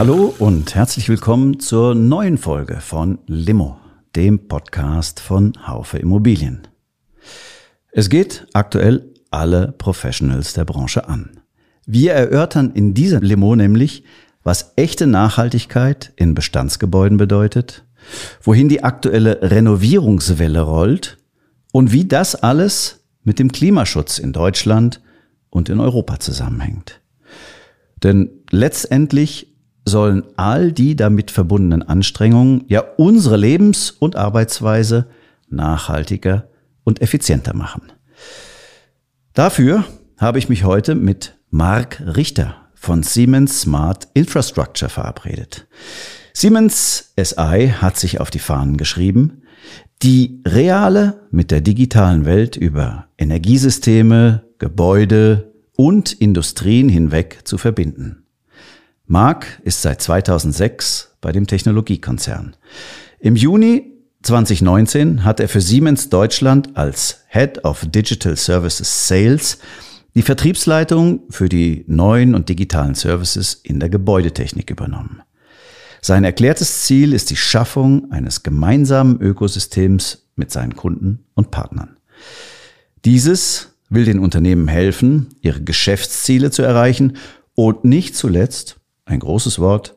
Hallo und herzlich willkommen zur neuen Folge von Limo, dem Podcast von Haufe Immobilien. Es geht aktuell alle Professionals der Branche an. Wir erörtern in dieser Limo nämlich, was echte Nachhaltigkeit in Bestandsgebäuden bedeutet, wohin die aktuelle Renovierungswelle rollt und wie das alles mit dem Klimaschutz in Deutschland und in Europa zusammenhängt. Denn letztendlich sollen all die damit verbundenen Anstrengungen ja unsere Lebens- und Arbeitsweise nachhaltiger und effizienter machen. Dafür habe ich mich heute mit Marc Richter von Siemens Smart Infrastructure verabredet. Siemens SI hat sich auf die Fahnen geschrieben, die reale mit der digitalen Welt über Energiesysteme, Gebäude und Industrien hinweg zu verbinden. Mark ist seit 2006 bei dem Technologiekonzern. Im Juni 2019 hat er für Siemens Deutschland als Head of Digital Services Sales die Vertriebsleitung für die neuen und digitalen Services in der Gebäudetechnik übernommen. Sein erklärtes Ziel ist die Schaffung eines gemeinsamen Ökosystems mit seinen Kunden und Partnern. Dieses will den Unternehmen helfen, ihre Geschäftsziele zu erreichen und nicht zuletzt, ein großes Wort,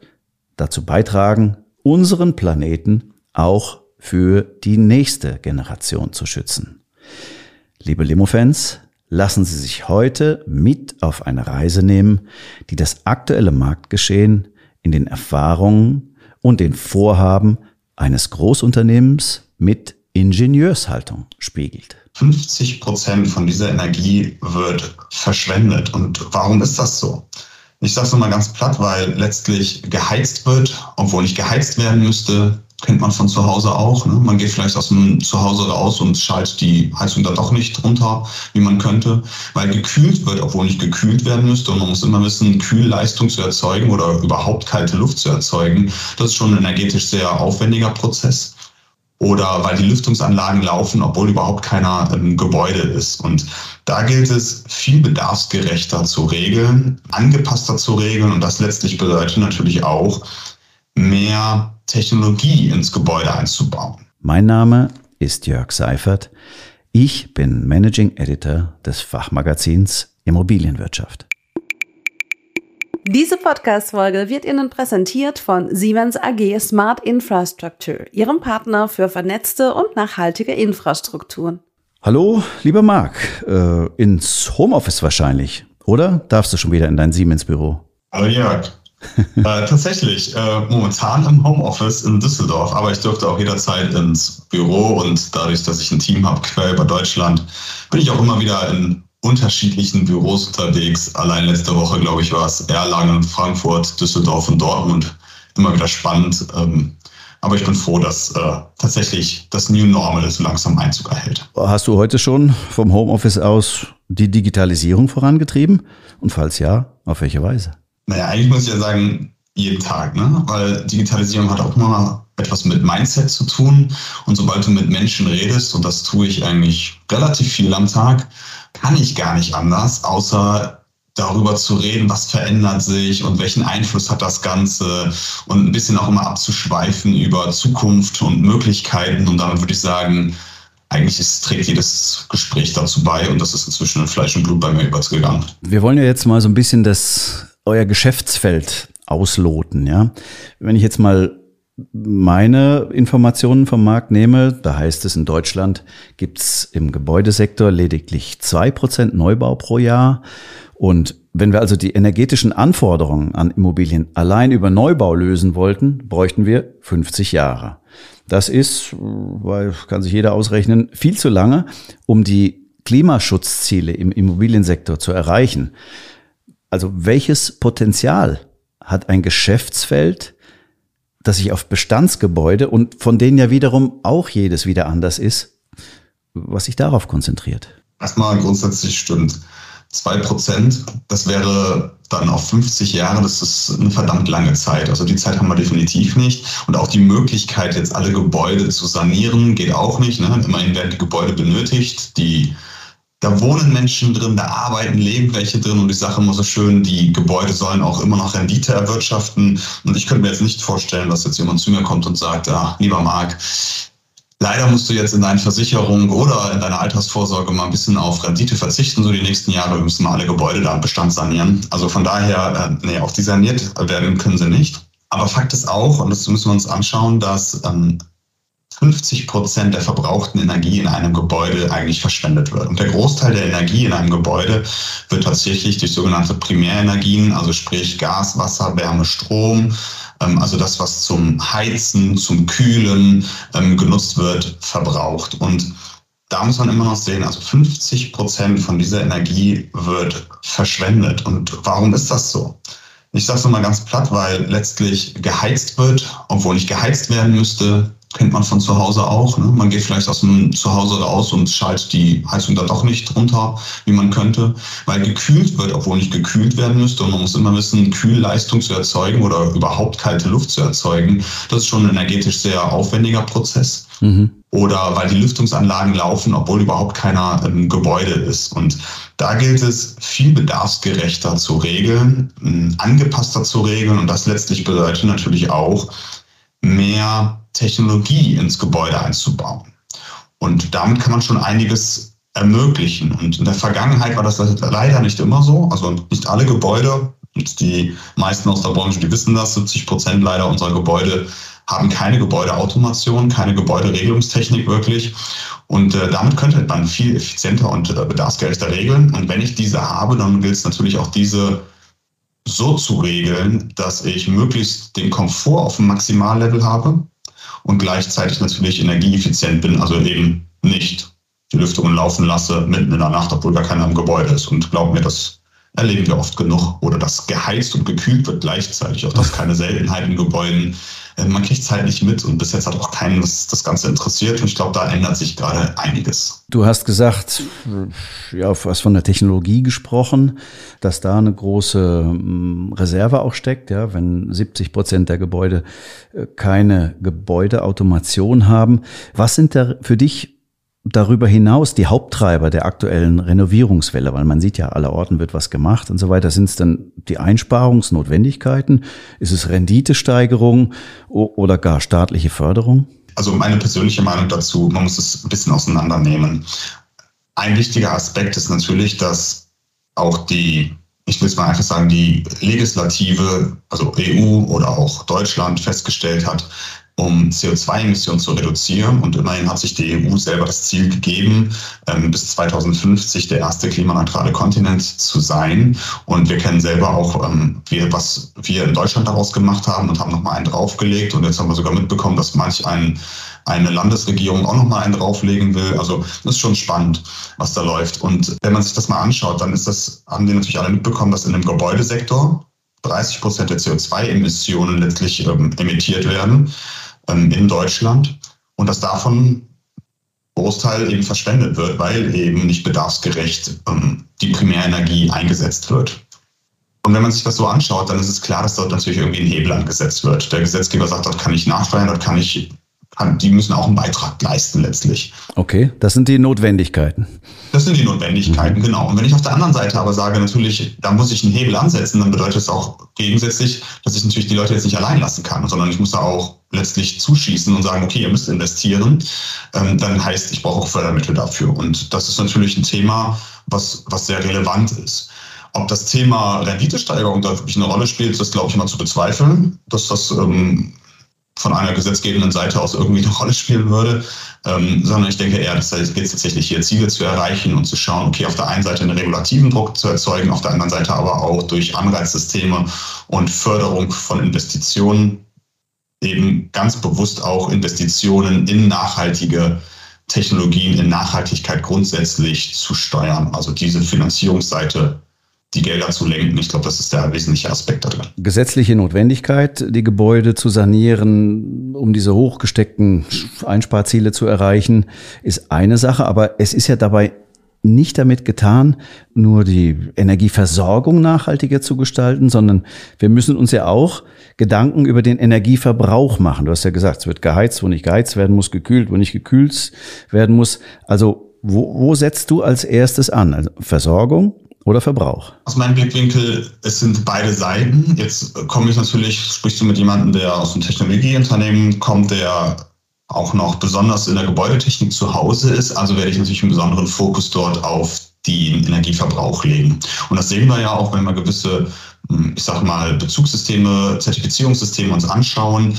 dazu beitragen, unseren Planeten auch für die nächste Generation zu schützen. Liebe Limo-Fans, lassen Sie sich heute mit auf eine Reise nehmen, die das aktuelle Marktgeschehen in den Erfahrungen und den Vorhaben eines Großunternehmens mit Ingenieurshaltung spiegelt. 50 Prozent von dieser Energie wird verschwendet. Und warum ist das so? Ich sage es mal ganz platt, weil letztlich geheizt wird, obwohl nicht geheizt werden müsste kennt man von zu Hause auch. Ne? Man geht vielleicht aus dem Zuhause raus und schaltet die Heizung da doch nicht runter, wie man könnte, weil gekühlt wird, obwohl nicht gekühlt werden müsste. Und man muss immer wissen, Kühlleistung zu erzeugen oder überhaupt kalte Luft zu erzeugen, das ist schon ein energetisch sehr aufwendiger Prozess. Oder weil die Lüftungsanlagen laufen, obwohl überhaupt keiner im Gebäude ist. Und da gilt es, viel bedarfsgerechter zu regeln, angepasster zu regeln. Und das letztlich bedeutet natürlich auch, mehr Technologie ins Gebäude einzubauen. Mein Name ist Jörg Seifert. Ich bin Managing Editor des Fachmagazins Immobilienwirtschaft. Diese Podcast-Folge wird Ihnen präsentiert von Siemens AG Smart Infrastructure, Ihrem Partner für vernetzte und nachhaltige Infrastrukturen. Hallo, lieber Marc, äh, ins Homeoffice wahrscheinlich, oder? Darfst du schon wieder in dein Siemens-Büro? Hallo Jörg, äh, tatsächlich, äh, momentan im Homeoffice in Düsseldorf, aber ich dürfte auch jederzeit ins Büro und dadurch, dass ich ein Team habe quer über Deutschland, bin ich auch immer wieder in unterschiedlichen Büros unterwegs. Allein letzte Woche, glaube ich, war es Erlangen, Frankfurt, Düsseldorf und Dortmund. Immer wieder spannend. Ähm, aber ich bin froh, dass äh, tatsächlich das New Normal so langsam Einzug erhält. Hast du heute schon vom Homeoffice aus die Digitalisierung vorangetrieben? Und falls ja, auf welche Weise? Naja, eigentlich muss ich ja sagen, jeden Tag, ne? Weil Digitalisierung hat auch immer etwas mit Mindset zu tun. Und sobald du mit Menschen redest, und das tue ich eigentlich relativ viel am Tag, kann ich gar nicht anders, außer darüber zu reden, was verändert sich und welchen Einfluss hat das Ganze und ein bisschen auch immer abzuschweifen über Zukunft und Möglichkeiten. Und damit würde ich sagen, eigentlich ist, trägt jedes Gespräch dazu bei und das ist inzwischen in Fleisch und Blut bei mir übergegangen. Wir wollen ja jetzt mal so ein bisschen das euer Geschäftsfeld ausloten, ja. Wenn ich jetzt mal meine Informationen vom Markt nehme, da heißt es, in Deutschland gibt's im Gebäudesektor lediglich zwei Prozent Neubau pro Jahr. Und wenn wir also die energetischen Anforderungen an Immobilien allein über Neubau lösen wollten, bräuchten wir 50 Jahre. Das ist, weil kann sich jeder ausrechnen, viel zu lange, um die Klimaschutzziele im Immobiliensektor zu erreichen. Also welches Potenzial hat ein Geschäftsfeld, das sich auf Bestandsgebäude und von denen ja wiederum auch jedes wieder anders ist, was sich darauf konzentriert. Erstmal grundsätzlich stimmt. Zwei Prozent, das wäre dann auf 50 Jahre, das ist eine verdammt lange Zeit. Also die Zeit haben wir definitiv nicht. Und auch die Möglichkeit, jetzt alle Gebäude zu sanieren, geht auch nicht. Ne? Immerhin werden die Gebäude benötigt. Die, da wohnen Menschen drin, da arbeiten, leben welche drin. Und die Sache immer so schön, die Gebäude sollen auch immer noch Rendite erwirtschaften. Und ich könnte mir jetzt nicht vorstellen, dass jetzt jemand zu mir kommt und sagt, ah, lieber Marc, Leider musst du jetzt in deine Versicherung oder in deiner Altersvorsorge mal ein bisschen auf Rendite verzichten, so die nächsten Jahre. Wir müssen mal alle Gebäude da im Bestand sanieren. Also von daher, äh, nee, auch die saniert werden können sie nicht. Aber Fakt ist auch, und das müssen wir uns anschauen, dass ähm, 50 Prozent der verbrauchten Energie in einem Gebäude eigentlich verschwendet wird. Und der Großteil der Energie in einem Gebäude wird tatsächlich durch sogenannte Primärenergien, also sprich Gas, Wasser, Wärme, Strom, ähm, also das, was zum Heizen, zum Kühlen ähm, genutzt wird, verbraucht. Und da muss man immer noch sehen, also 50 Prozent von dieser Energie wird verschwendet. Und warum ist das so? Ich sage es mal ganz platt, weil letztlich geheizt wird, obwohl nicht geheizt werden müsste, kennt man von zu Hause auch. Ne? Man geht vielleicht aus dem Zuhause raus und schaltet die Heizung da doch nicht runter, wie man könnte, weil gekühlt wird, obwohl nicht gekühlt werden müsste. Und man muss immer wissen, Kühlleistung zu erzeugen oder überhaupt kalte Luft zu erzeugen, das ist schon ein energetisch sehr aufwendiger Prozess. Mhm. Oder weil die Lüftungsanlagen laufen, obwohl überhaupt keiner im Gebäude ist. Und da gilt es, viel bedarfsgerechter zu regeln, angepasster zu regeln. Und das letztlich bedeutet natürlich auch, mehr Technologie ins Gebäude einzubauen. Und damit kann man schon einiges ermöglichen. Und in der Vergangenheit war das leider nicht immer so. Also nicht alle Gebäude, die meisten aus der Branche, die wissen das, 70 Prozent leider unserer Gebäude haben keine Gebäudeautomation, keine Gebäuderegelungstechnik wirklich. Und äh, damit könnte man viel effizienter und äh, bedarfsgerechter regeln. Und wenn ich diese habe, dann gilt es natürlich auch diese so zu regeln, dass ich möglichst den Komfort auf dem Maximallevel habe und gleichzeitig natürlich energieeffizient bin, also eben nicht die Lüftungen laufen lasse mitten in der Nacht, obwohl gar keiner im Gebäude ist. Und glaub mir, das erleben wir oft genug. Oder dass geheizt und gekühlt wird gleichzeitig. Auch das ist keine Seltenheit in Gebäuden. Äh, man kriegt es halt nicht mit und bis jetzt hat auch keinen das, das Ganze interessiert und ich glaube, da ändert sich gerade einiges. Du hast gesagt, ja, du hast von der Technologie gesprochen, dass da eine große mm, Reserve auch steckt, ja, wenn 70 Prozent der Gebäude äh, keine Gebäudeautomation haben. Was sind da für dich darüber hinaus die Haupttreiber der aktuellen Renovierungswelle, weil man sieht ja, aller Orten wird was gemacht und so weiter, sind es dann die Einsparungsnotwendigkeiten? Ist es Renditesteigerung oder gar staatliche Förderung? Also meine persönliche Meinung dazu, man muss es ein bisschen auseinandernehmen. Ein wichtiger Aspekt ist natürlich, dass auch die, ich will es mal einfach sagen, die Legislative, also EU oder auch Deutschland festgestellt hat, um CO2-Emissionen zu reduzieren. Und immerhin hat sich die EU selber das Ziel gegeben, ähm, bis 2050 der erste klimaneutrale Kontinent zu sein. Und wir kennen selber auch, ähm, was wir in Deutschland daraus gemacht haben und haben nochmal einen draufgelegt. Und jetzt haben wir sogar mitbekommen, dass manch ein, eine Landesregierung auch nochmal einen drauflegen will. Also das ist schon spannend, was da läuft. Und wenn man sich das mal anschaut, dann ist das, haben die natürlich alle mitbekommen, dass in dem Gebäudesektor 30 Prozent der CO2-Emissionen letztlich ähm, emittiert werden ähm, in Deutschland und dass davon Großteil eben verschwendet wird, weil eben nicht bedarfsgerecht ähm, die Primärenergie eingesetzt wird. Und wenn man sich das so anschaut, dann ist es klar, dass dort natürlich irgendwie ein Hebel angesetzt wird. Der Gesetzgeber sagt, dort kann ich nachsteuern, dort kann ich, die müssen auch einen Beitrag leisten letztlich. Okay, das sind die Notwendigkeiten. Das sind die Notwendigkeiten, mhm. genau. Und wenn ich auf der anderen Seite aber sage, natürlich, da muss ich einen Hebel ansetzen, dann bedeutet es auch gegensätzlich, dass ich natürlich die Leute jetzt nicht allein lassen kann, sondern ich muss da auch letztlich zuschießen und sagen, okay, ihr müsst investieren. Ähm, dann heißt, ich brauche auch Fördermittel dafür. Und das ist natürlich ein Thema, was, was sehr relevant ist. Ob das Thema Renditesteigerung da wirklich eine Rolle spielt, das glaube ich mal zu bezweifeln, dass das ähm, von einer gesetzgebenden Seite aus irgendwie eine Rolle spielen würde, ähm, sondern ich denke eher, dass es geht tatsächlich hier Ziele zu erreichen und zu schauen, okay, auf der einen Seite einen regulativen Druck zu erzeugen, auf der anderen Seite aber auch durch Anreizsysteme und Förderung von Investitionen eben ganz bewusst auch Investitionen in nachhaltige Technologien, in Nachhaltigkeit grundsätzlich zu steuern, also diese Finanzierungsseite die Gelder zu lenken. Ich glaube, das ist der wesentliche Aspekt da drin. Gesetzliche Notwendigkeit, die Gebäude zu sanieren, um diese hochgesteckten Einsparziele zu erreichen, ist eine Sache, aber es ist ja dabei nicht damit getan, nur die Energieversorgung nachhaltiger zu gestalten, sondern wir müssen uns ja auch Gedanken über den Energieverbrauch machen. Du hast ja gesagt, es wird geheizt, wo nicht geheizt werden muss, gekühlt, wo nicht gekühlt werden muss. Also wo, wo setzt du als erstes an? Also Versorgung oder Verbrauch? Aus meinem Blickwinkel, es sind beide Seiten. Jetzt komme ich natürlich, sprichst du mit jemandem, der aus einem Technologieunternehmen kommt, der auch noch besonders in der Gebäudetechnik zu Hause ist. Also werde ich natürlich einen besonderen Fokus dort auf den Energieverbrauch legen. Und das sehen wir ja auch, wenn wir gewisse, hm, ich sage mal, Bezugssysteme, Zertifizierungssysteme uns anschauen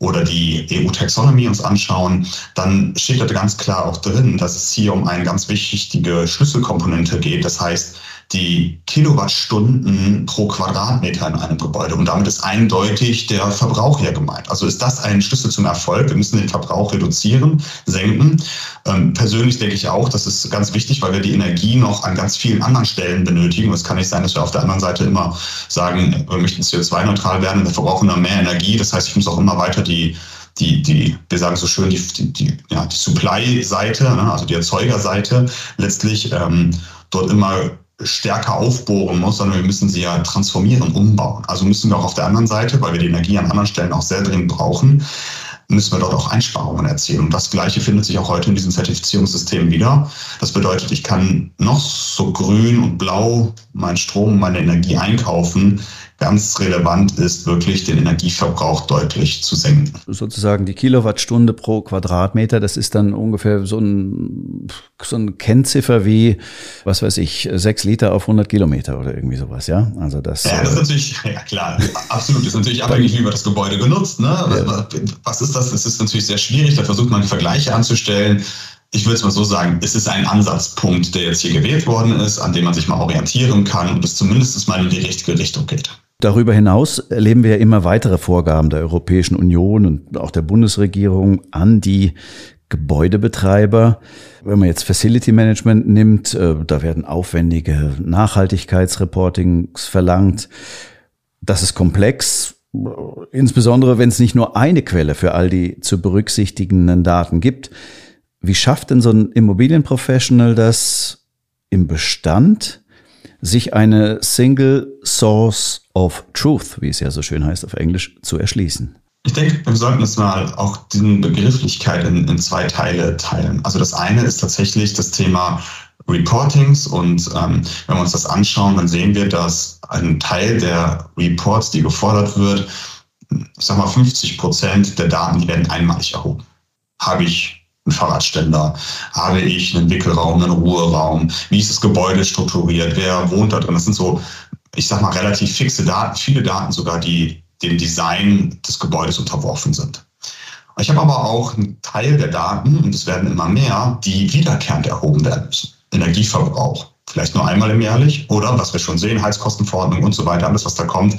oder die EU-Taxonomie uns anschauen, dann steht da ganz klar auch drin, dass es hier um eine ganz wichtige Schlüsselkomponente geht. Das heißt, die Kilowattstunden pro Quadratmeter in einem Gebäude. Und damit ist eindeutig der Verbrauch hier gemeint. Also ist das ein Schlüssel zum Erfolg. Wir müssen den Verbrauch reduzieren, senken. Ähm, persönlich denke ich auch, das ist ganz wichtig, weil wir die Energie noch an ganz vielen anderen Stellen benötigen. es kann nicht sein, dass wir auf der anderen Seite immer sagen, wir möchten CO2-neutral werden, wir verbrauchen immer mehr Energie. Das heißt, ich muss auch immer weiter die die, die, wir sagen so schön, die, die, die, ja, die Supply-Seite, ne, also die Erzeugerseite, letztlich ähm, dort immer stärker aufbohren muss, sondern wir müssen sie ja transformieren, umbauen. Also müssen wir auch auf der anderen Seite, weil wir die Energie an anderen Stellen auch sehr dringend brauchen, müssen wir dort auch Einsparungen erzielen. Und das Gleiche findet sich auch heute in diesem Zertifizierungssystem wieder. Das bedeutet, ich kann noch so grün und blau meinen Strom, meine Energie einkaufen ganz relevant ist, wirklich den Energieverbrauch deutlich zu senken. Sozusagen die Kilowattstunde pro Quadratmeter, das ist dann ungefähr so ein, so ein Kennziffer wie, was weiß ich, sechs Liter auf 100 Kilometer oder irgendwie sowas, ja? Also das. Ja, das ist natürlich, ja klar, absolut. Das ist natürlich abhängig, wie man das Gebäude genutzt. Ne? Ja. Was ist das? Das ist natürlich sehr schwierig. Da versucht man Vergleiche anzustellen ich würde es mal so sagen, es ist ein Ansatzpunkt, der jetzt hier gewählt worden ist, an dem man sich mal orientieren kann und es zumindest mal in die richtige Richtung geht. Darüber hinaus erleben wir ja immer weitere Vorgaben der Europäischen Union und auch der Bundesregierung an die Gebäudebetreiber. Wenn man jetzt Facility Management nimmt, äh, da werden aufwendige Nachhaltigkeitsreportings verlangt. Das ist komplex, insbesondere wenn es nicht nur eine Quelle für all die zu berücksichtigenden Daten gibt. Wie schafft denn so ein Immobilienprofessional das im Bestand, sich eine Single Source of Truth, wie es ja so schön heißt auf Englisch, zu erschließen. Ich denke, wir sollten es mal auch diese Begrifflichkeit in, in zwei Teile teilen. Also das eine ist tatsächlich das Thema Reportings und ähm, wenn wir uns das anschauen, dann sehen wir, dass ein Teil der Reports, die gefordert wird, ich sag mal 50 Prozent der Daten, die werden einmalig erhoben. Habe ich einen Fahrradständer? Habe ich einen Wickelraum, einen Ruheraum? Wie ist das Gebäude strukturiert? Wer wohnt da drin? Das sind so, ich sag mal, relativ fixe Daten, viele Daten sogar, die dem Design des Gebäudes unterworfen sind. Ich habe aber auch einen Teil der Daten, und es werden immer mehr, die wiederkehrend erhoben werden müssen. Energieverbrauch, vielleicht nur einmal im Jährlich oder, was wir schon sehen, Heizkostenverordnung und so weiter, alles, was da kommt,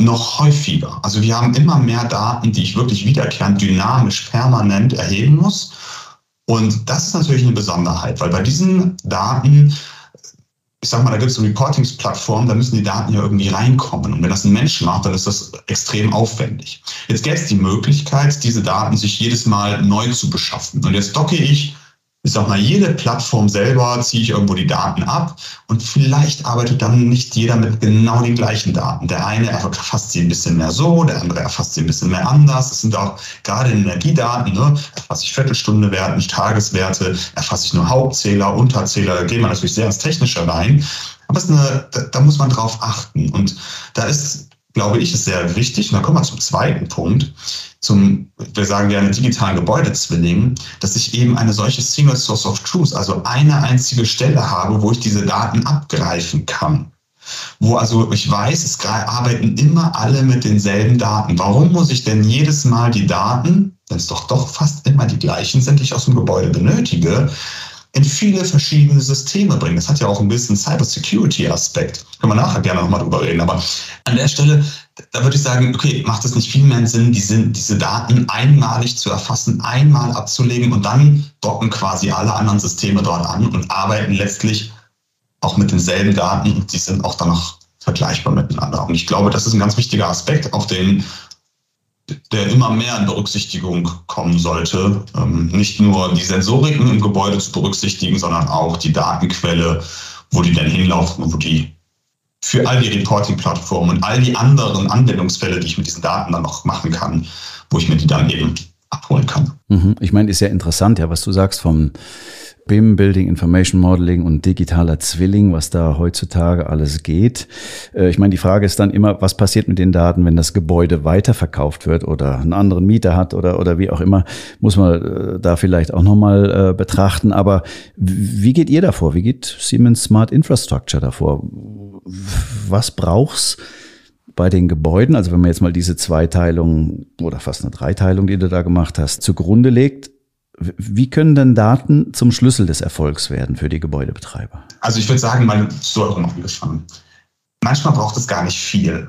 noch häufiger. Also wir haben immer mehr Daten, die ich wirklich wiederkehrend, dynamisch, permanent erheben muss. Und das ist natürlich eine Besonderheit, weil bei diesen Daten, ich sag mal, da gibt es eine Reportingsplattform, da müssen die Daten ja irgendwie reinkommen. Und wenn das ein Mensch macht, dann ist das extrem aufwendig. Jetzt gäbe es die Möglichkeit, diese Daten sich jedes Mal neu zu beschaffen. Und jetzt docke ich ich sag mal, jede Plattform selber ziehe ich irgendwo die Daten ab und vielleicht arbeitet dann nicht jeder mit genau den gleichen Daten. Der eine erfasst sie ein bisschen mehr so, der andere erfasst sie ein bisschen mehr anders. Das sind auch gerade Energiedaten, ne, erfasse ich Viertelstunde Werte, nicht Tageswerte, erfasse ich nur Hauptzähler, Unterzähler, da gehen wir natürlich sehr ins Technische rein. Aber es eine, da, da muss man drauf achten. Und da ist, glaube ich, ist sehr wichtig, und da kommen wir zum zweiten Punkt, zum, wir sagen gerne digitalen Gebäudezwilling, dass ich eben eine solche Single Source of Truth, also eine einzige Stelle habe, wo ich diese Daten abgreifen kann. Wo also ich weiß, es arbeiten immer alle mit denselben Daten. Warum muss ich denn jedes Mal die Daten, wenn es doch doch fast immer die gleichen sind, die ich aus dem Gebäude benötige, in viele verschiedene Systeme bringen. Das hat ja auch ein bisschen Cybersecurity-Aspekt. Können wir nachher gerne nochmal drüber reden. Aber an der Stelle, da würde ich sagen, okay, macht es nicht viel mehr Sinn, diese, diese Daten einmalig zu erfassen, einmal abzulegen und dann docken quasi alle anderen Systeme dort an und arbeiten letztlich auch mit denselben Daten und die sind auch dann noch vergleichbar miteinander. Und ich glaube, das ist ein ganz wichtiger Aspekt, auf den der immer mehr in Berücksichtigung kommen sollte. Ähm, nicht nur die Sensoriken im Gebäude zu berücksichtigen, sondern auch die Datenquelle, wo die denn hinlaufen und wo die für all die Reporting-Plattformen und all die anderen Anwendungsfälle, die ich mit diesen Daten dann noch machen kann, wo ich mir die dann eben abholen kann. Mhm. Ich meine, ist ja interessant, ja, was du sagst vom BIM, Building Information Modeling und digitaler Zwilling, was da heutzutage alles geht. Äh, ich meine, die Frage ist dann immer, was passiert mit den Daten, wenn das Gebäude weiterverkauft wird oder einen anderen Mieter hat oder, oder wie auch immer, muss man äh, da vielleicht auch nochmal äh, betrachten. Aber wie geht ihr davor? Wie geht Siemens Smart Infrastructure davor? Was brauchst bei den Gebäuden, also wenn man jetzt mal diese Zweiteilung oder fast eine Dreiteilung, die du da gemacht hast, zugrunde legt, wie können denn Daten zum Schlüssel des Erfolgs werden für die Gebäudebetreiber? Also ich würde sagen, mal so herum angefangen. Manchmal braucht es gar nicht viel.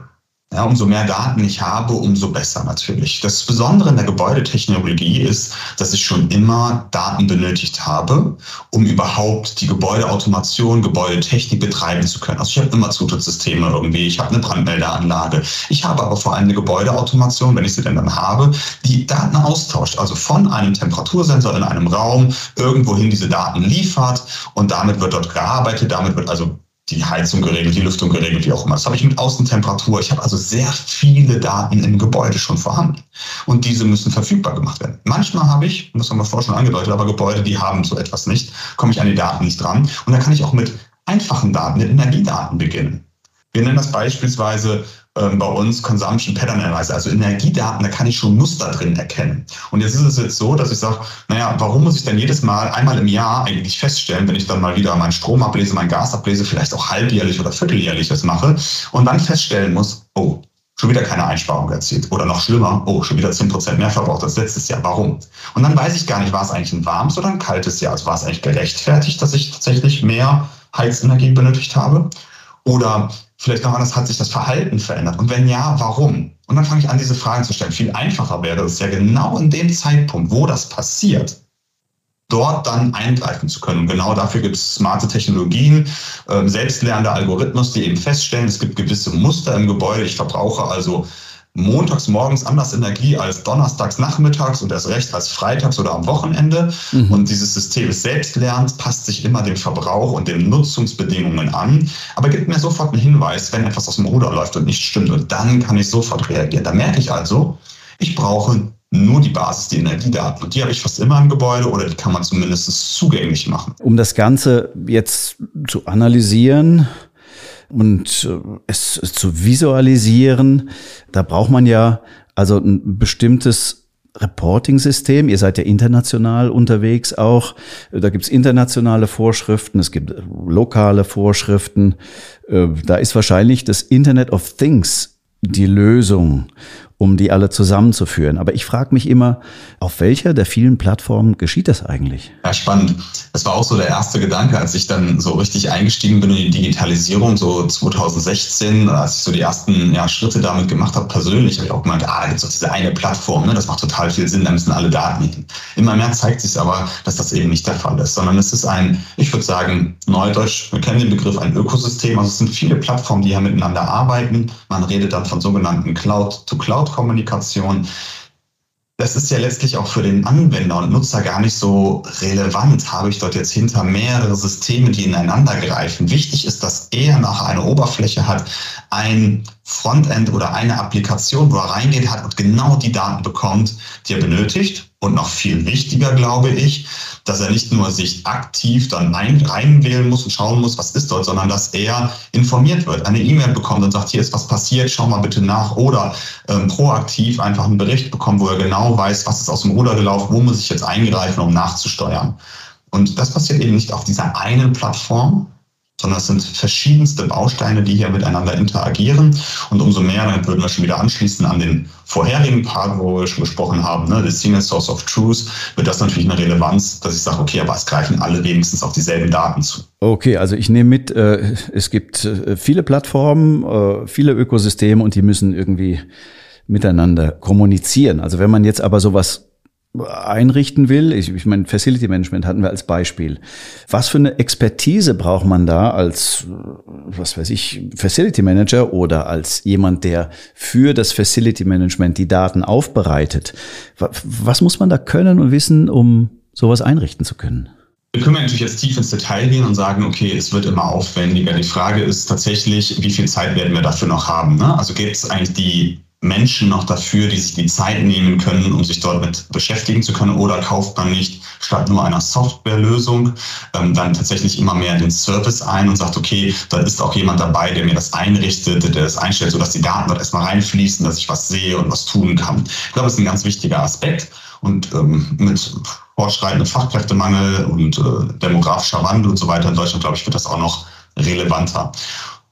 Ja, umso mehr Daten ich habe, umso besser natürlich. Das Besondere in der Gebäudetechnologie ist, dass ich schon immer Daten benötigt habe, um überhaupt die Gebäudeautomation, Gebäudetechnik betreiben zu können. Also ich habe immer Zutrittssysteme irgendwie, ich habe eine Brandmeldeanlage. Ich habe aber vor allem eine Gebäudeautomation, wenn ich sie denn dann habe, die Daten austauscht. Also von einem Temperatursensor in einem Raum irgendwohin diese Daten liefert und damit wird dort gearbeitet, damit wird also die Heizung geregelt, die Lüftung geregelt, wie auch immer. Das habe ich mit Außentemperatur. Ich habe also sehr viele Daten im Gebäude schon vorhanden. Und diese müssen verfügbar gemacht werden. Manchmal habe ich, das haben wir vorher schon angedeutet, aber Gebäude, die haben so etwas nicht, komme ich an die Daten nicht dran. Und da kann ich auch mit einfachen Daten, mit Energiedaten beginnen. Wir nennen das beispielsweise ähm, bei uns Consumption Pattern Analyzer, also Energiedaten, da kann ich schon Muster drin erkennen. Und jetzt ist es jetzt so, dass ich sage, naja, warum muss ich denn jedes Mal einmal im Jahr eigentlich feststellen, wenn ich dann mal wieder meinen Strom ablese, mein Gas ablese, vielleicht auch halbjährlich oder vierteljährlich das mache und dann feststellen muss, oh, schon wieder keine Einsparung erzielt. Oder noch schlimmer, oh, schon wieder 10% mehr verbraucht als letztes Jahr. Warum? Und dann weiß ich gar nicht, war es eigentlich ein warmes oder ein kaltes Jahr? Also war es eigentlich gerechtfertigt, dass ich tatsächlich mehr Heizenergie benötigt habe? Oder vielleicht noch anders, hat sich das Verhalten verändert? Und wenn ja, warum? Und dann fange ich an, diese Fragen zu stellen. Viel einfacher wäre es ja genau in dem Zeitpunkt, wo das passiert, dort dann eingreifen zu können. Und genau dafür gibt es smarte Technologien, äh, selbstlernende Algorithmus, die eben feststellen, es gibt gewisse Muster im Gebäude. Ich verbrauche also montags morgens anders Energie als donnerstags nachmittags und erst recht als freitags oder am Wochenende. Mhm. Und dieses System ist selbstlernend, passt sich immer dem Verbrauch und den Nutzungsbedingungen an, aber gibt mir sofort einen Hinweis, wenn etwas aus dem Ruder läuft und nicht stimmt. Und dann kann ich sofort reagieren. Da merke ich also, ich brauche nur die Basis, die Energiedaten. Und die habe ich fast immer im Gebäude oder die kann man zumindest zugänglich machen. Um das Ganze jetzt zu analysieren, und äh, es zu visualisieren, da braucht man ja also ein bestimmtes Reporting-System. Ihr seid ja international unterwegs auch. Da gibt's internationale Vorschriften, es gibt lokale Vorschriften. Äh, da ist wahrscheinlich das Internet of Things die Lösung um die alle zusammenzuführen. Aber ich frage mich immer, auf welcher der vielen Plattformen geschieht das eigentlich? Ja, spannend. Das war auch so der erste Gedanke, als ich dann so richtig eingestiegen bin in die Digitalisierung, so 2016, als ich so die ersten ja, Schritte damit gemacht habe, persönlich, habe ich auch gemeint, ah, da gibt es diese eine Plattform, ne? das macht total viel Sinn, da müssen alle Daten hin. Immer mehr zeigt sich aber, dass das eben nicht der Fall ist, sondern es ist ein, ich würde sagen, Neudeutsch, wir kennen den Begriff ein Ökosystem, also es sind viele Plattformen, die ja miteinander arbeiten. Man redet dann von sogenannten Cloud-to-Cloud Cloud-Kommunikation. Das ist ja letztlich auch für den Anwender und Nutzer gar nicht so relevant. Habe ich dort jetzt hinter mehrere Systeme, die ineinander greifen? Wichtig ist, dass er nachher eine Oberfläche hat, ein Frontend oder eine Applikation, wo er reingeht hat und genau die Daten bekommt, die er benötigt. Und noch viel wichtiger, glaube ich, dass er nicht nur sich aktiv dann ein, reinwählen muss und schauen muss, was ist dort, sondern dass er informiert wird, eine E-Mail bekommt und sagt, hier ist was passiert, schau mal bitte nach. Oder ähm, proaktiv einfach einen Bericht bekommt, wo er genau weiß, was ist aus dem Ruder gelaufen, wo muss ich jetzt eingreifen, um nachzusteuern. Und das passiert eben nicht auf dieser einen Plattform, sondern es sind verschiedenste Bausteine, die hier miteinander interagieren. Und umso mehr, dann würden wir schon wieder anschließen an den vorherigen Part, wo wir schon gesprochen haben, ne, the Single Source of Truth, wird das natürlich eine Relevanz, dass ich sage, okay, aber es greifen alle wenigstens auf dieselben Daten zu. Okay, also ich nehme mit, äh, es gibt äh, viele Plattformen, äh, viele Ökosysteme und die müssen irgendwie miteinander kommunizieren. Also wenn man jetzt aber sowas einrichten will, ich, ich meine, Facility Management hatten wir als Beispiel. Was für eine Expertise braucht man da als, was weiß ich, Facility Manager oder als jemand, der für das Facility Management die Daten aufbereitet? Was muss man da können und wissen, um sowas einrichten zu können? Wir können natürlich jetzt tief ins Detail gehen und sagen, okay, es wird immer aufwendiger. Die Frage ist tatsächlich, wie viel Zeit werden wir dafür noch haben? Ne? Also gibt es eigentlich die Menschen noch dafür, die sich die Zeit nehmen können, um sich dort mit beschäftigen zu können? Oder kauft man nicht statt nur einer Softwarelösung ähm, dann tatsächlich immer mehr den Service ein und sagt, okay, da ist auch jemand dabei, der mir das einrichtet, der das einstellt, sodass die Daten dort erstmal reinfließen, dass ich was sehe und was tun kann. Ich glaube, das ist ein ganz wichtiger Aspekt. Und ähm, mit fortschreitendem Fachkräftemangel und äh, demografischer Wandel und so weiter in Deutschland, glaube ich, wird das auch noch relevanter.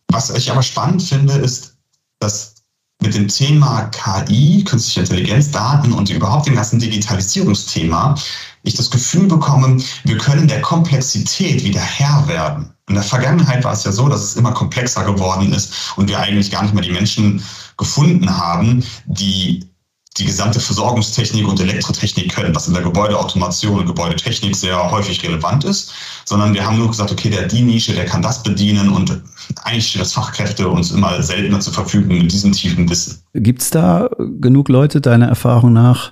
Was ich aber spannend finde, ist, dass mit dem Thema KI, künstliche Intelligenz, Daten und überhaupt dem ganzen Digitalisierungsthema ich das Gefühl bekomme, wir können der Komplexität wieder Herr werden. In der Vergangenheit war es ja so, dass es immer komplexer geworden ist und wir eigentlich gar nicht mehr die Menschen gefunden haben, die die gesamte Versorgungstechnik und Elektrotechnik können, was in der Gebäudeautomation und Gebäudetechnik sehr häufig relevant ist, sondern wir haben nur gesagt, okay, der die Nische, der kann das bedienen und eigentlich steht das Fachkräfte uns immer seltener zur Verfügung mit diesem tiefen Wissen. Gibt es da genug Leute, deiner Erfahrung nach,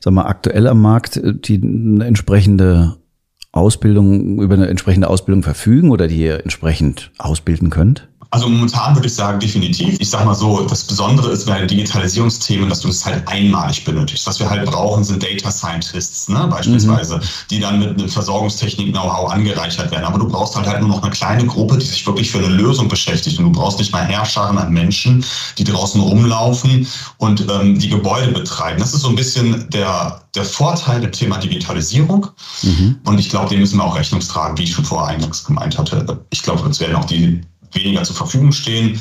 sag mal, aktuell am Markt, die eine entsprechende Ausbildung, über eine entsprechende Ausbildung verfügen oder die ihr entsprechend ausbilden könnt? Also momentan würde ich sagen, definitiv. Ich sage mal so, das Besondere ist bei Digitalisierungsthemen, dass du das halt einmalig benötigst. Was wir halt brauchen, sind Data Scientists, ne, beispielsweise, mhm. die dann mit einem Versorgungstechnik-Know-how angereichert werden. Aber du brauchst halt halt nur noch eine kleine Gruppe, die sich wirklich für eine Lösung beschäftigt. Und du brauchst nicht mal Herrscharen an Menschen, die draußen rumlaufen und ähm, die Gebäude betreiben. Das ist so ein bisschen der, der Vorteil dem Thema Digitalisierung. Mhm. Und ich glaube, dem müssen wir auch Rechnung tragen, wie ich schon vorher eingangs gemeint hatte. Ich glaube, uns werden auch die weniger zur Verfügung stehen.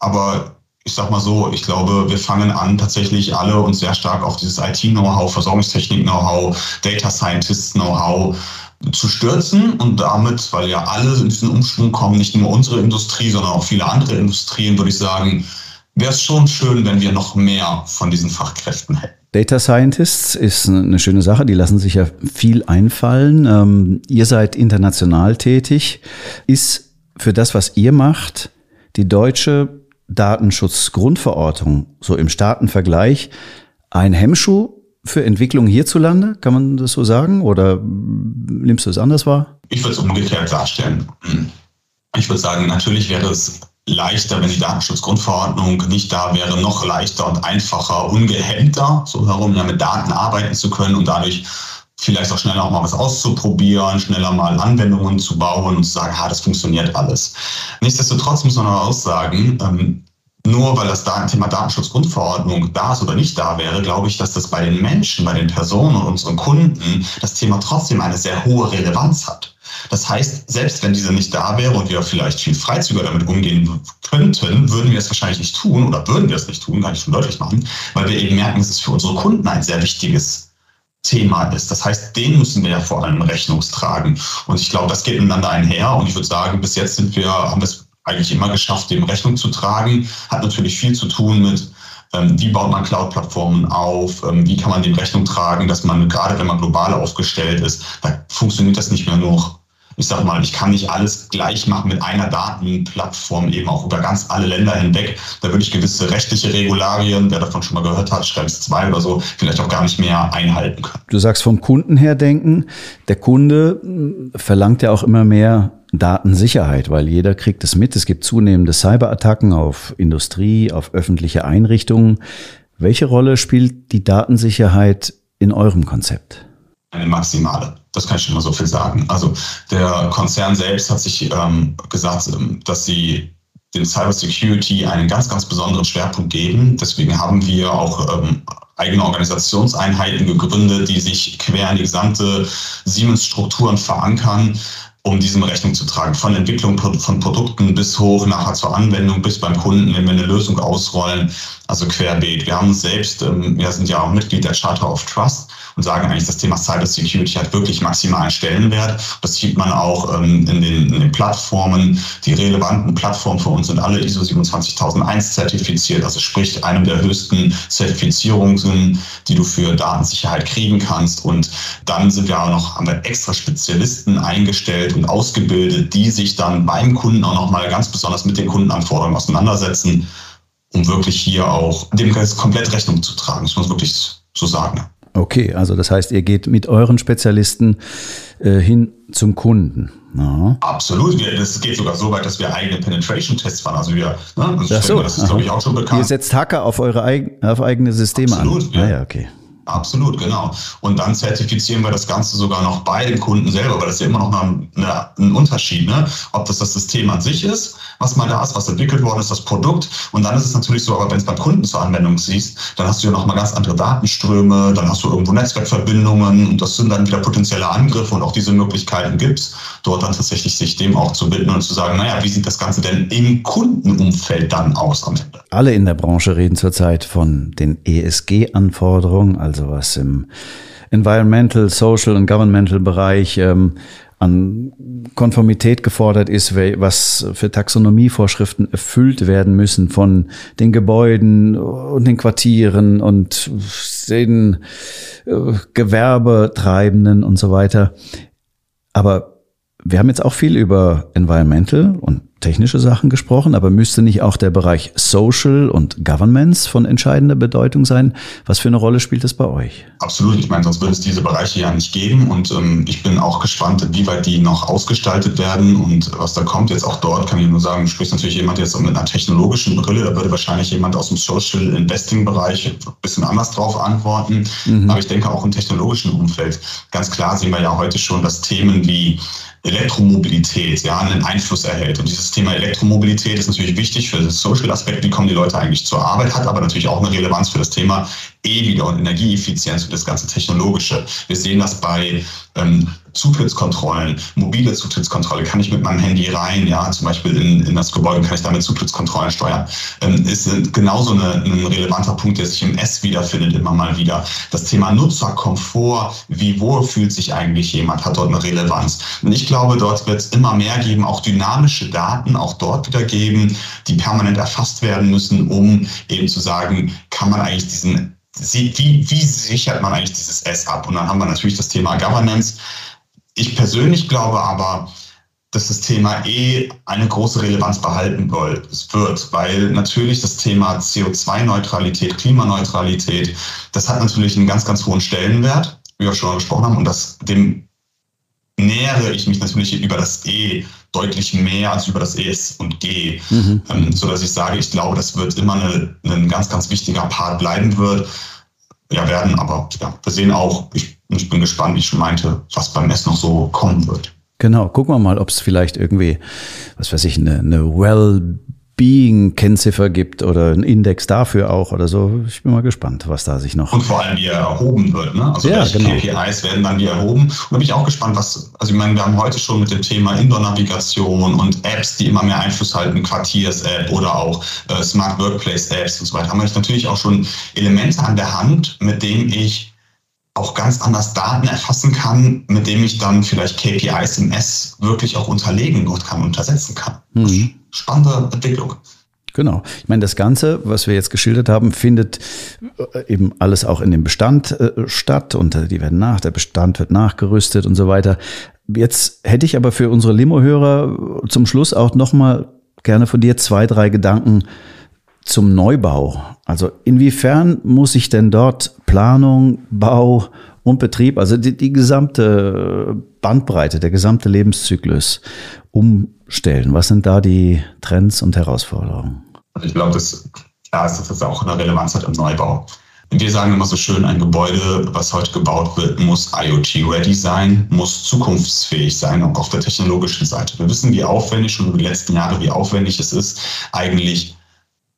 Aber ich sag mal so, ich glaube, wir fangen an, tatsächlich alle uns sehr stark auf dieses IT-Know-how, Versorgungstechnik-Know-how, Data Scientist-Know-how zu stürzen und damit, weil ja alle in diesen Umschwung kommen, nicht nur unsere Industrie, sondern auch viele andere Industrien, würde ich sagen, wäre es schon schön, wenn wir noch mehr von diesen Fachkräften hätten. Data Scientists ist eine schöne Sache, die lassen sich ja viel einfallen. Ähm, ihr seid international tätig. Ist für das, was ihr macht, die deutsche Datenschutzgrundverordnung, so im Staatenvergleich, ein Hemmschuh für Entwicklung hierzulande? Kann man das so sagen? Oder nimmst du es anders wahr? Ich würde es umgekehrt darstellen. Ich würde sagen, natürlich wäre es leichter, wenn die Datenschutzgrundverordnung nicht da wäre, noch leichter und einfacher, ungehemmter, so herum ja mit Daten arbeiten zu können und dadurch vielleicht auch schneller auch mal was auszuprobieren, schneller mal Anwendungen zu bauen und zu sagen, ha, das funktioniert alles. Nichtsdestotrotz muss man aber auch sagen, ähm, nur weil das Thema Datenschutzgrundverordnung da ist oder nicht da wäre, glaube ich, dass das bei den Menschen, bei den Personen und unseren Kunden das Thema trotzdem eine sehr hohe Relevanz hat. Das heißt, selbst wenn diese nicht da wäre und wir vielleicht viel freizügiger damit umgehen könnten, würden wir es wahrscheinlich nicht tun oder würden wir es nicht tun, kann ich schon deutlich machen, weil wir eben merken, es ist für unsere Kunden ein sehr wichtiges Thema ist. Das heißt, den müssen wir ja vor allem Rechnung tragen. Und ich glaube, das geht miteinander einher. Und ich würde sagen, bis jetzt sind wir, haben wir es eigentlich immer geschafft, dem Rechnung zu tragen. Hat natürlich viel zu tun mit, ähm, wie baut man Cloud-Plattformen auf, ähm, wie kann man dem Rechnung tragen, dass man, gerade wenn man global aufgestellt ist, da funktioniert das nicht mehr nur ich sag mal, ich kann nicht alles gleich machen mit einer Datenplattform, eben auch über ganz alle Länder hinweg. Da würde ich gewisse rechtliche Regularien, wer davon schon mal gehört hat, Schrems 2 oder so, vielleicht auch gar nicht mehr einhalten können. Du sagst vom Kunden her denken. Der Kunde hm, verlangt ja auch immer mehr Datensicherheit, weil jeder kriegt es mit. Es gibt zunehmende Cyberattacken auf Industrie, auf öffentliche Einrichtungen. Welche Rolle spielt die Datensicherheit in eurem Konzept? Eine maximale. Das kann ich schon mal so viel sagen. Also der Konzern selbst hat sich ähm, gesagt, ähm, dass sie dem Cybersecurity einen ganz, ganz besonderen Schwerpunkt geben. Deswegen haben wir auch ähm, eigene Organisationseinheiten gegründet, die sich quer in die gesamte Siemens-Strukturen verankern, um diesem Rechnung zu tragen. Von Entwicklung von Produkten bis hoch nachher zur Anwendung, bis beim Kunden, wenn wir eine Lösung ausrollen, also querbeet. Wir haben uns selbst, ähm, wir sind ja auch Mitglied der Charter of Trust und sagen eigentlich, das Thema Cyber Security hat wirklich maximalen Stellenwert. Das sieht man auch ähm, in, den, in den Plattformen. Die relevanten Plattformen für uns sind alle ISO 27001 zertifiziert, also sprich einem der höchsten Zertifizierungen, die du für Datensicherheit kriegen kannst. Und dann sind wir auch noch, haben wir extra Spezialisten eingestellt und ausgebildet, die sich dann beim Kunden auch nochmal ganz besonders mit den Kundenanforderungen auseinandersetzen, um wirklich hier auch dem komplett Rechnung zu tragen. Das muss man wirklich so sagen. Okay, also das heißt, ihr geht mit euren Spezialisten äh, hin zum Kunden. Ja. Absolut. Es geht sogar so weit, dass wir eigene Penetration-Tests fahren. Also wir, ne, das, so, das ist, glaube ich, auch schon bekannt. Ihr setzt Hacker auf eure eig auf eigene Systeme Absolut, an. Ja. Ah, ja, okay. Absolut, genau. Und dann zertifizieren wir das Ganze sogar noch bei dem Kunden selber, weil das ist ja immer noch eine, ein Unterschied, ne? ob das das System an sich ist, was mal da ist, was entwickelt worden ist, das Produkt. Und dann ist es natürlich so, aber wenn es beim Kunden zur Anwendung siehst, dann hast du ja noch mal ganz andere Datenströme, dann hast du irgendwo Netzwerkverbindungen und das sind dann wieder potenzielle Angriffe und auch diese Möglichkeiten gibt es, dort dann tatsächlich sich dem auch zu widmen und zu sagen, naja, wie sieht das Ganze denn im Kundenumfeld dann aus am Ende? Alle in der Branche reden zurzeit von den ESG-Anforderungen, also also was im Environmental, Social und Governmental Bereich ähm, an Konformität gefordert ist, was für Taxonomievorschriften erfüllt werden müssen von den Gebäuden und den Quartieren und den äh, Gewerbetreibenden und so weiter. Aber wir haben jetzt auch viel über Environmental und technische Sachen gesprochen, aber müsste nicht auch der Bereich Social und Governments von entscheidender Bedeutung sein? Was für eine Rolle spielt das bei euch? Absolut. Ich meine, sonst würde es diese Bereiche ja nicht geben. Und ähm, ich bin auch gespannt, wie weit die noch ausgestaltet werden und was da kommt. Jetzt auch dort kann ich nur sagen, spricht natürlich jemand jetzt mit einer technologischen Brille. Da würde wahrscheinlich jemand aus dem Social Investing Bereich ein bisschen anders drauf antworten. Mhm. Aber ich denke auch im technologischen Umfeld. Ganz klar sehen wir ja heute schon, dass Themen wie Elektromobilität ja einen Einfluss erhält. Und dieses Thema Elektromobilität ist natürlich wichtig für das Social-Aspekt, wie kommen die Leute eigentlich zur Arbeit, hat aber natürlich auch eine Relevanz für das Thema E-Wieder und Energieeffizienz und das ganze Technologische. Wir sehen das bei ähm, Zutrittskontrollen, mobile Zutrittskontrolle, kann ich mit meinem Handy rein, ja, zum Beispiel in, in das Gebäude kann ich damit Zutrittskontrollen steuern. Ähm, ist genauso eine, ein relevanter Punkt, der sich im S wiederfindet, immer mal wieder. Das Thema Nutzerkomfort, wie wohl fühlt sich eigentlich jemand, hat dort eine Relevanz. Und ich glaube, dort wird es immer mehr geben, auch dynamische Daten, auch dort wieder geben, die permanent erfasst werden müssen, um eben zu sagen, kann man eigentlich diesen wie, wie sichert man eigentlich dieses S ab? Und dann haben wir natürlich das Thema Governance. Ich persönlich glaube aber, dass das Thema E eine große Relevanz behalten wird, weil natürlich das Thema CO2-Neutralität, Klimaneutralität, das hat natürlich einen ganz, ganz hohen Stellenwert, wie wir schon gesprochen haben, und das, dem nähere ich mich natürlich über das E deutlich mehr als über das ES und G, mhm. ähm, so dass ich sage, ich glaube, das wird immer eine, ein ganz, ganz wichtiger Part bleiben wird, ja werden, aber ja, wir sehen auch, ich und ich bin gespannt, wie ich schon meinte, was beim Mess noch so kommen wird. Genau, gucken wir mal, ob es vielleicht irgendwie, was weiß ich, eine, eine Well-Being-Kennziffer gibt oder einen Index dafür auch oder so. Ich bin mal gespannt, was da sich noch. Und vor allem, wie er erhoben wird. Ne? Also ja, welche genau. KPIs werden dann wie erhoben? Und da bin ich auch gespannt, was, also ich meine, wir haben heute schon mit dem Thema Indoor-Navigation und Apps, die immer mehr Einfluss halten, Quartiers-App oder auch äh, Smart Workplace-Apps und so weiter, haben wir natürlich auch schon Elemente an der Hand, mit denen ich auch ganz anders Daten erfassen kann, mit dem ich dann vielleicht KPIs im S wirklich auch unterlegen kann, untersetzen kann. Mhm. Spannende Entwicklung. Genau. Ich meine, das Ganze, was wir jetzt geschildert haben, findet äh, eben alles auch in dem Bestand äh, statt und äh, die werden nach, der Bestand wird nachgerüstet und so weiter. Jetzt hätte ich aber für unsere Limo-Hörer zum Schluss auch nochmal gerne von dir zwei, drei Gedanken zum Neubau. Also inwiefern muss ich denn dort Planung, Bau und Betrieb, also die, die gesamte Bandbreite, der gesamte Lebenszyklus umstellen? Was sind da die Trends und Herausforderungen? Also ich glaube, das klar ist, dass das auch eine Relevanz hat im Neubau. Wir sagen immer so schön, ein Gebäude, was heute gebaut wird, muss IoT-ready sein, muss zukunftsfähig sein, auch auf der technologischen Seite. Wir wissen, wie aufwendig, schon über die letzten Jahre, wie aufwendig es ist, eigentlich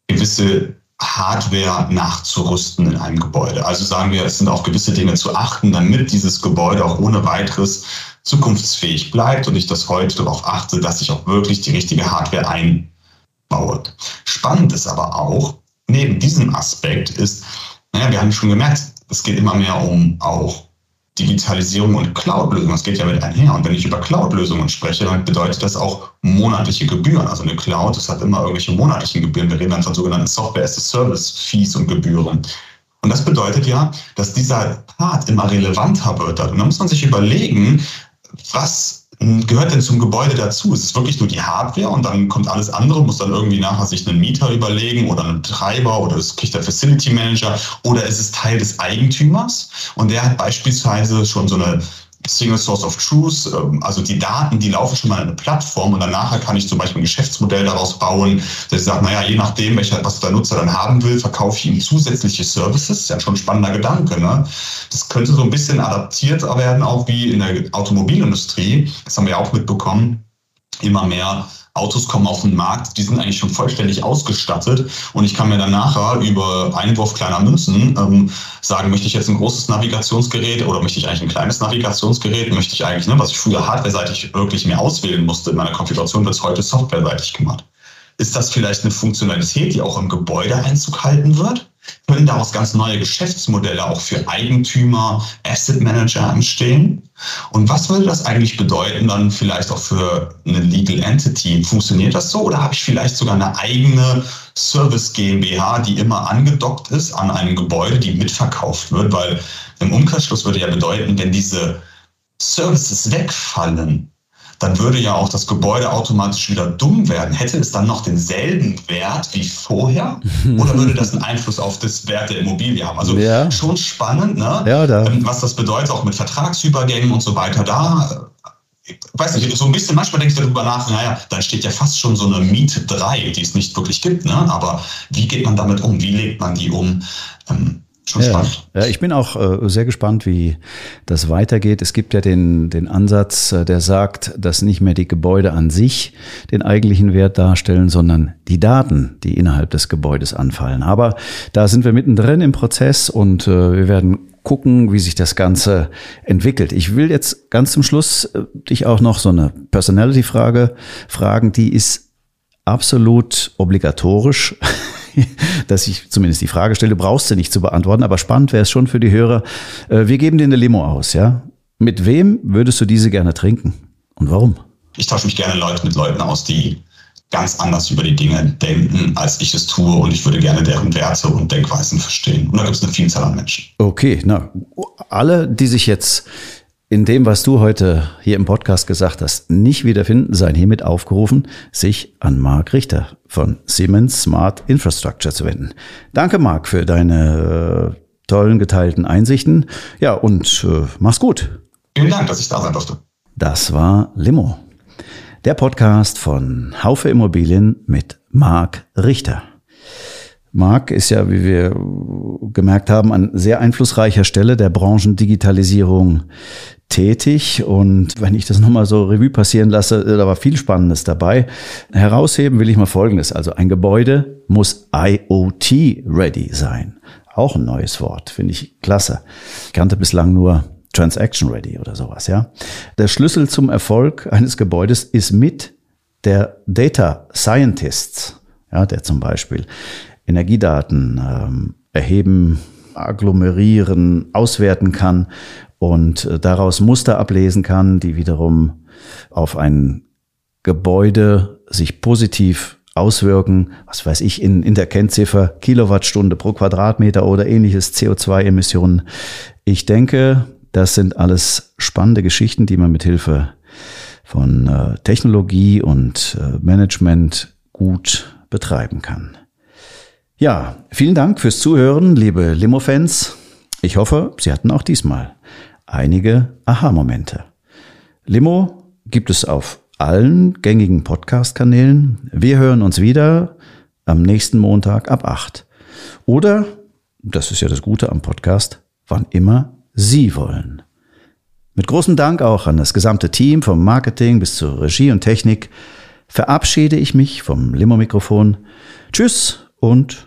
gewisse Hardware nachzurüsten in einem Gebäude. Also sagen wir, es sind auch gewisse Dinge zu achten, damit dieses Gebäude auch ohne weiteres zukunftsfähig bleibt und ich das heute darauf achte, dass ich auch wirklich die richtige Hardware einbaue. Spannend ist aber auch, neben diesem Aspekt ist, naja, wir haben schon gemerkt, es geht immer mehr um auch Digitalisierung und Cloud-Lösungen. Das geht ja mit einher. Und wenn ich über Cloud-Lösungen spreche, dann bedeutet das auch monatliche Gebühren. Also eine Cloud, das hat immer irgendwelche monatlichen Gebühren. Wir reden dann von sogenannten Software-as-a-Service-Fees und Gebühren. Und das bedeutet ja, dass dieser Part immer relevanter wird. Und da muss man sich überlegen, was gehört denn zum Gebäude dazu? Ist es wirklich nur die Hardware und dann kommt alles andere, muss dann irgendwie nachher sich einen Mieter überlegen oder einen Betreiber oder das kriegt der Facility Manager oder ist es Teil des Eigentümers und der hat beispielsweise schon so eine Single Source of Truth, ähm, also die Daten, die laufen schon mal in eine Plattform und dann nachher kann ich zum Beispiel ein Geschäftsmodell daraus bauen, dass ich sage, naja, je nachdem, was der Nutzer dann haben will, verkaufe ich ihm zusätzliche Services. Ja schon ein spannender Gedanke. Ne? Das könnte so ein bisschen adaptiert werden, auch wie in der Automobilindustrie. Das haben wir ja auch mitbekommen. Immer mehr Autos kommen auf den Markt, die sind eigentlich schon vollständig ausgestattet und ich kann mir dann nachher über Einwurf kleiner Münzen ähm, sagen, möchte ich jetzt ein großes Navigationsgerät oder möchte ich eigentlich ein kleines Navigationsgerät, möchte ich eigentlich, ne, was ich früher hardware-seitig wirklich mehr auswählen musste in meiner Konfiguration, wird es heute software-seitig gemacht. Ist das vielleicht eine Funktionalität, die auch im Gebäude Einzug halten wird? Können daraus ganz neue Geschäftsmodelle auch für Eigentümer, Asset Manager entstehen? Und was würde das eigentlich bedeuten dann vielleicht auch für eine Legal Entity? Funktioniert das so oder habe ich vielleicht sogar eine eigene Service GmbH, die immer angedockt ist an einem Gebäude, die mitverkauft wird? Weil im Umkehrschluss würde ja bedeuten, wenn diese Services wegfallen, dann würde ja auch das Gebäude automatisch wieder dumm werden. Hätte es dann noch denselben Wert wie vorher? Oder würde das einen Einfluss auf das Wert der Immobilie haben? Also ja. schon spannend, ne? Ja, da. Ähm, was das bedeutet, auch mit Vertragsübergängen und so weiter. Da ich weiß nicht, so ein bisschen, manchmal denkst du darüber nach, naja, dann steht ja fast schon so eine Miete 3, die es nicht wirklich gibt, ne? Aber wie geht man damit um? Wie legt man die um? Ähm, Schon ja, spannend. Ja, ich bin auch äh, sehr gespannt, wie das weitergeht. Es gibt ja den, den Ansatz, äh, der sagt, dass nicht mehr die Gebäude an sich den eigentlichen Wert darstellen, sondern die Daten, die innerhalb des Gebäudes anfallen. Aber da sind wir mittendrin im Prozess und äh, wir werden gucken, wie sich das Ganze entwickelt. Ich will jetzt ganz zum Schluss äh, dich auch noch so eine Personality-Frage fragen, die ist absolut obligatorisch. dass ich zumindest die Frage stelle, brauchst du nicht zu beantworten, aber spannend wäre es schon für die Hörer. Äh, wir geben dir eine Limo aus, ja? Mit wem würdest du diese gerne trinken und warum? Ich tausche mich gerne Leute mit Leuten aus, die ganz anders über die Dinge denken, als ich es tue. Und ich würde gerne deren Werte und Denkweisen verstehen. Und da gibt es eine Vielzahl an Menschen. Okay, na, alle, die sich jetzt in dem, was du heute hier im Podcast gesagt hast, nicht wiederfinden, seien hiermit aufgerufen, sich an Marc Richter von Siemens Smart Infrastructure zu wenden. Danke, Marc, für deine äh, tollen geteilten Einsichten. Ja, und äh, mach's gut. Vielen Dank, dass ich da sein durfte. Das war Limo, der Podcast von Haufe Immobilien mit Marc Richter. Marc ist ja, wie wir gemerkt haben, an sehr einflussreicher Stelle der Branchendigitalisierung tätig. Und wenn ich das nochmal so Revue passieren lasse, da war viel Spannendes dabei. Herausheben will ich mal Folgendes. Also ein Gebäude muss IoT-ready sein. Auch ein neues Wort, finde ich klasse. Ich kannte bislang nur Transaction Ready oder sowas, ja. Der Schlüssel zum Erfolg eines Gebäudes ist mit der Data Scientists, ja, der zum Beispiel Energiedaten ähm, erheben, agglomerieren, auswerten kann und äh, daraus Muster ablesen kann, die wiederum auf ein Gebäude sich positiv auswirken, was weiß ich, in, in der Kennziffer Kilowattstunde pro Quadratmeter oder ähnliches CO2-Emissionen. Ich denke, das sind alles spannende Geschichten, die man mit Hilfe von äh, Technologie und äh, Management gut betreiben kann. Ja, vielen Dank fürs Zuhören, liebe Limo-Fans. Ich hoffe, Sie hatten auch diesmal einige Aha-Momente. Limo gibt es auf allen gängigen Podcast-Kanälen. Wir hören uns wieder am nächsten Montag ab 8. Oder, das ist ja das Gute am Podcast, wann immer Sie wollen. Mit großem Dank auch an das gesamte Team vom Marketing bis zur Regie und Technik verabschiede ich mich vom Limo-Mikrofon. Tschüss und